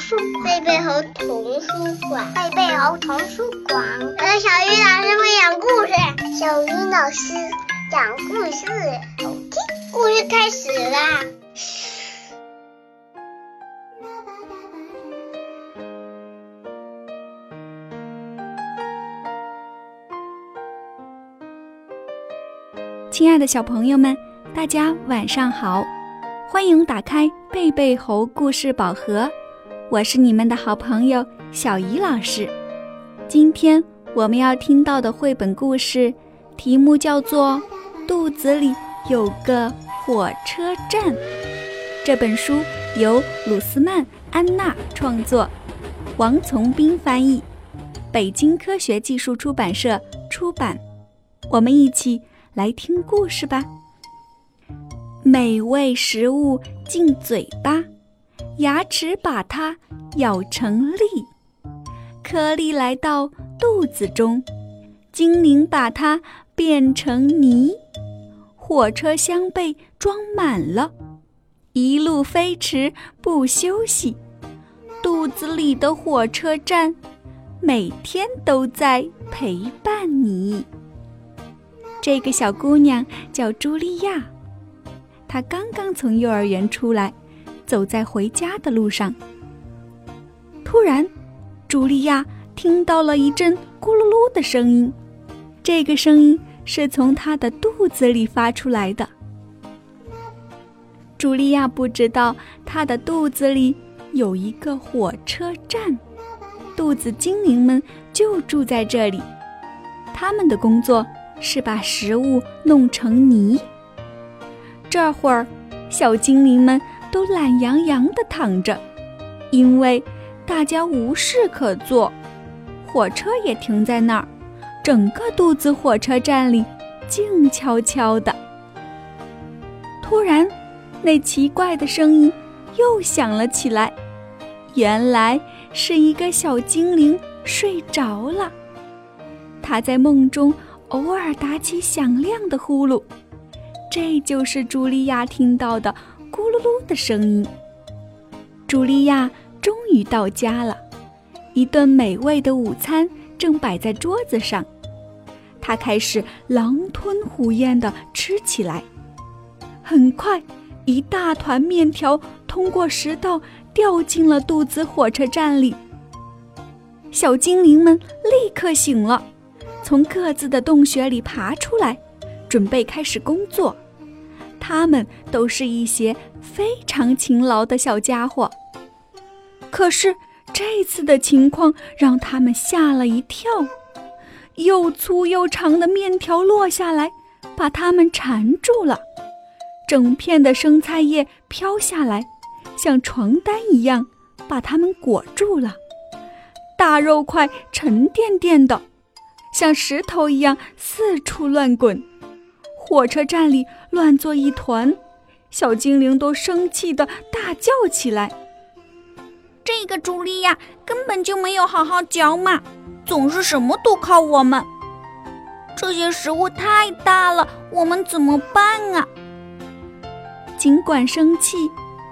书贝贝猴童书馆，贝贝猴童书馆。我的小鱼老师会讲故事，小鱼老师讲故事，好听。故事开始啦！亲爱的小朋友们，大家晚上好，欢迎打开贝贝猴故事宝盒。我是你们的好朋友小怡老师，今天我们要听到的绘本故事题目叫做《肚子里有个火车站》。这本书由鲁斯曼安娜创作，王从斌翻译，北京科学技术出版社出版。我们一起来听故事吧。美味食物进嘴巴。牙齿把它咬成粒，颗粒来到肚子中，精灵把它变成泥。火车厢被装满了，一路飞驰不休息。肚子里的火车站，每天都在陪伴你。这个小姑娘叫茱莉亚，她刚刚从幼儿园出来。走在回家的路上，突然，茱莉亚听到了一阵咕噜噜的声音。这个声音是从她的肚子里发出来的。茱莉亚不知道她的肚子里有一个火车站，肚子精灵们就住在这里。他们的工作是把食物弄成泥。这会儿，小精灵们。都懒洋洋地躺着，因为大家无事可做，火车也停在那儿，整个肚子火车站里静悄悄的。突然，那奇怪的声音又响了起来，原来是一个小精灵睡着了，他在梦中偶尔打起响亮的呼噜，这就是茱莉亚听到的。咕噜噜的声音。茱莉亚终于到家了，一顿美味的午餐正摆在桌子上，她开始狼吞虎咽地吃起来。很快，一大团面条通过食道掉进了肚子火车站里。小精灵们立刻醒了，从各自的洞穴里爬出来，准备开始工作。他们都是一些非常勤劳的小家伙。可是这次的情况让他们吓了一跳，又粗又长的面条落下来，把他们缠住了；整片的生菜叶飘下来，像床单一样把他们裹住了；大肉块沉甸甸的，像石头一样四处乱滚。火车站里乱作一团，小精灵都生气的大叫起来：“这个茱莉亚根本就没有好好嚼嘛，总是什么都靠我们。这些食物太大了，我们怎么办啊？”尽管生气，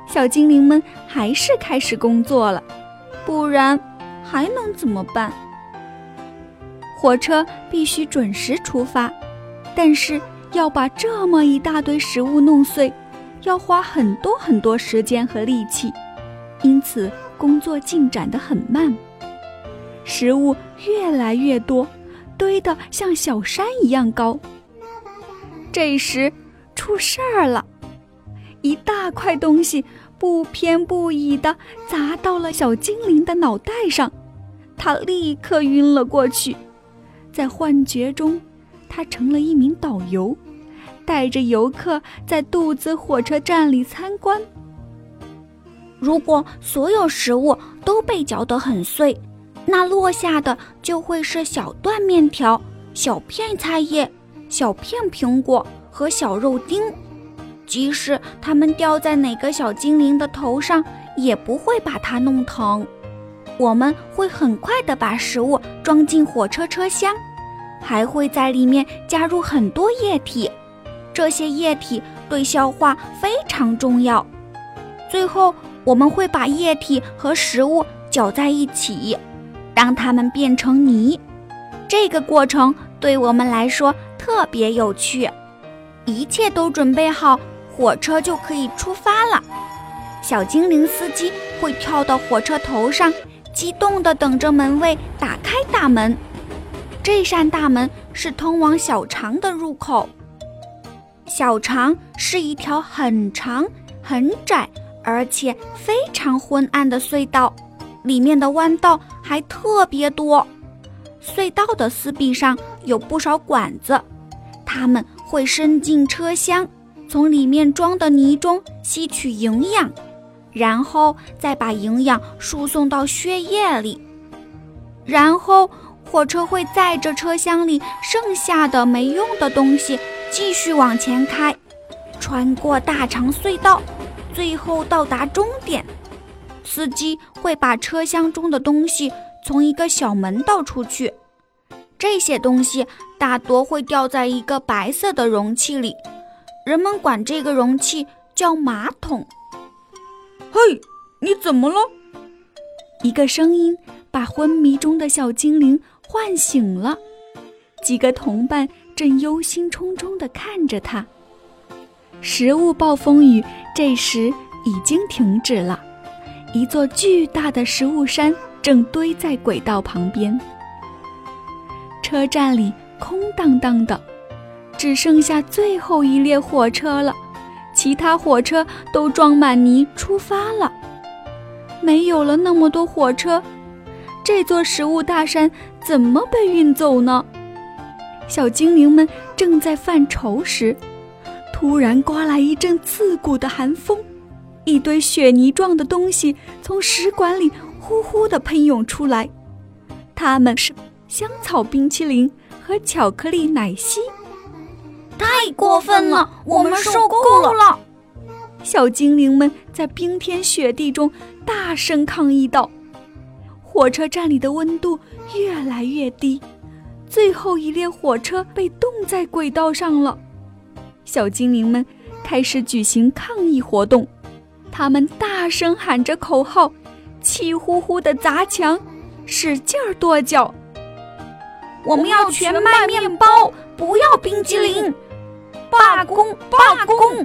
小精灵们还是开始工作了，不然还能怎么办？火车必须准时出发，但是。要把这么一大堆食物弄碎，要花很多很多时间和力气，因此工作进展得很慢。食物越来越多，堆得像小山一样高。这时出事儿了，一大块东西不偏不倚地砸到了小精灵的脑袋上，他立刻晕了过去，在幻觉中。他成了一名导游，带着游客在肚子火车站里参观。如果所有食物都被嚼得很碎，那落下的就会是小段面条、小片菜叶、小片苹果和小肉丁。即使它们掉在哪个小精灵的头上，也不会把它弄疼。我们会很快地把食物装进火车车厢。还会在里面加入很多液体，这些液体对消化非常重要。最后，我们会把液体和食物搅在一起，让它们变成泥。这个过程对我们来说特别有趣。一切都准备好，火车就可以出发了。小精灵司机会跳到火车头上，激动地等着门卫打开大门。这扇大门是通往小肠的入口。小肠是一条很长、很窄，而且非常昏暗的隧道，里面的弯道还特别多。隧道的四壁上有不少管子，它们会伸进车厢，从里面装的泥中吸取营养，然后再把营养输送到血液里。然后火车会载着车厢里剩下的没用的东西继续往前开，穿过大长隧道，最后到达终点。司机会把车厢中的东西。从一个小门倒出去，这些东西大多会掉在一个白色的容器里，人们管这个容器叫马桶。嘿，你怎么了？一个声音把昏迷中的小精灵唤醒了。几个同伴正忧心忡忡地看着他。食物暴风雨这时已经停止了，一座巨大的食物山。正堆在轨道旁边，车站里空荡荡的，只剩下最后一列火车了。其他火车都装满泥出发了。没有了那么多火车，这座食物大山怎么被运走呢？小精灵们正在犯愁时，突然刮来一阵刺骨的寒风，一堆雪泥状的东西从食管里。呼呼地喷涌出来，它们是香草冰淇淋和巧克力奶昔，太过分了！我们受够了！小精灵们在冰天雪地中大声抗议道：“火车站里的温度越来越低，最后一列火车被冻在轨道上了。”小精灵们开始举行抗议活动，他们大声喊着口号。气呼呼的砸墙，使劲儿跺脚。我们要全麦面包，不要冰激凌！罢工！罢工！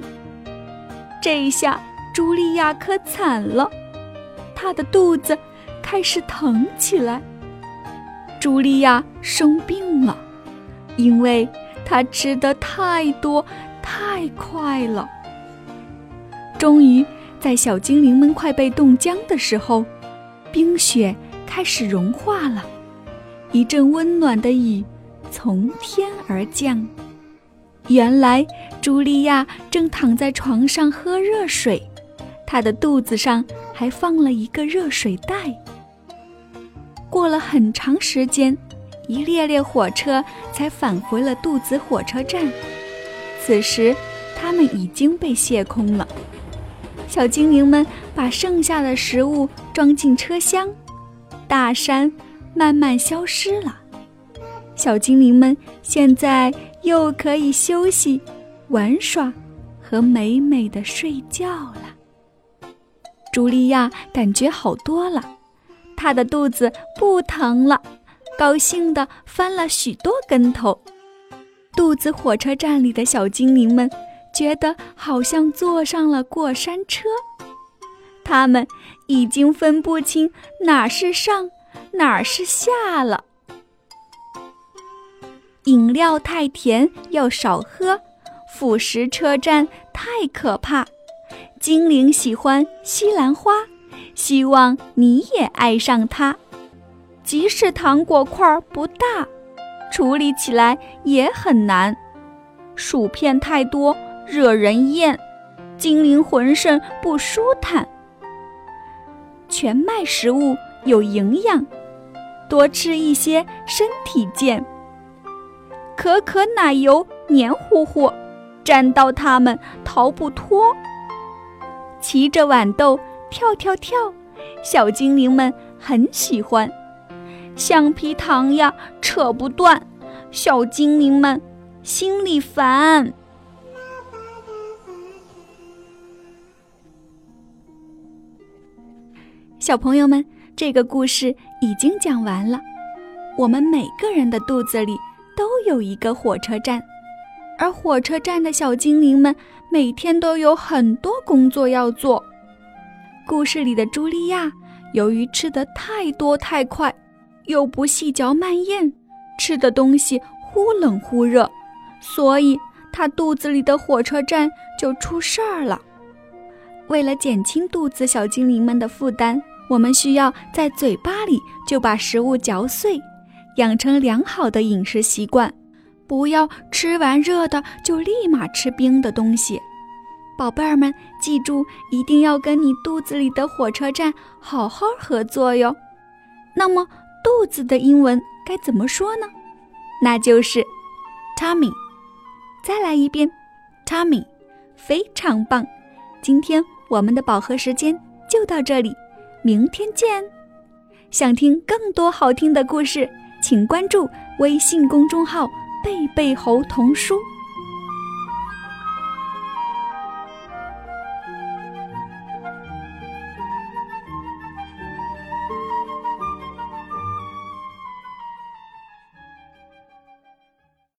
这一下，茱莉亚可惨了，她的肚子开始疼起来。茱莉亚生病了，因为她吃的太多太快了。终于。在小精灵们快被冻僵的时候，冰雪开始融化了，一阵温暖的雨从天而降。原来，茱莉亚正躺在床上喝热水，她的肚子上还放了一个热水袋。过了很长时间，一列列火车才返回了肚子火车站。此时，它们已经被卸空了。小精灵们把剩下的食物装进车厢，大山慢慢消失了。小精灵们现在又可以休息、玩耍和美美的睡觉了。茱莉亚感觉好多了，他的肚子不疼了，高兴地翻了许多跟头。肚子火车站里的小精灵们。觉得好像坐上了过山车，他们已经分不清哪是上，哪是下了。饮料太甜，要少喝；腐蚀车站太可怕。精灵喜欢西兰花，希望你也爱上它。即使糖果块不大，处理起来也很难。薯片太多。惹人厌，精灵浑身不舒坦。全麦食物有营养，多吃一些身体健。可可奶油黏糊糊，沾到它们逃不脱。骑着豌豆跳跳跳，小精灵们很喜欢。橡皮糖呀，扯不断，小精灵们心里烦。小朋友们，这个故事已经讲完了。我们每个人的肚子里都有一个火车站，而火车站的小精灵们每天都有很多工作要做。故事里的茱莉亚，由于吃的太多太快，又不细嚼慢咽，吃的东西忽冷忽热，所以她肚子里的火车站就出事儿了。为了减轻肚子小精灵们的负担。我们需要在嘴巴里就把食物嚼碎，养成良好的饮食习惯，不要吃完热的就立马吃冰的东西。宝贝儿们，记住一定要跟你肚子里的火车站好好合作哟。那么，肚子的英文该怎么说呢？那就是 tummy。再来一遍，tummy，非常棒。今天我们的饱和时间就到这里。明天见！想听更多好听的故事，请关注微信公众号“贝贝猴童书”。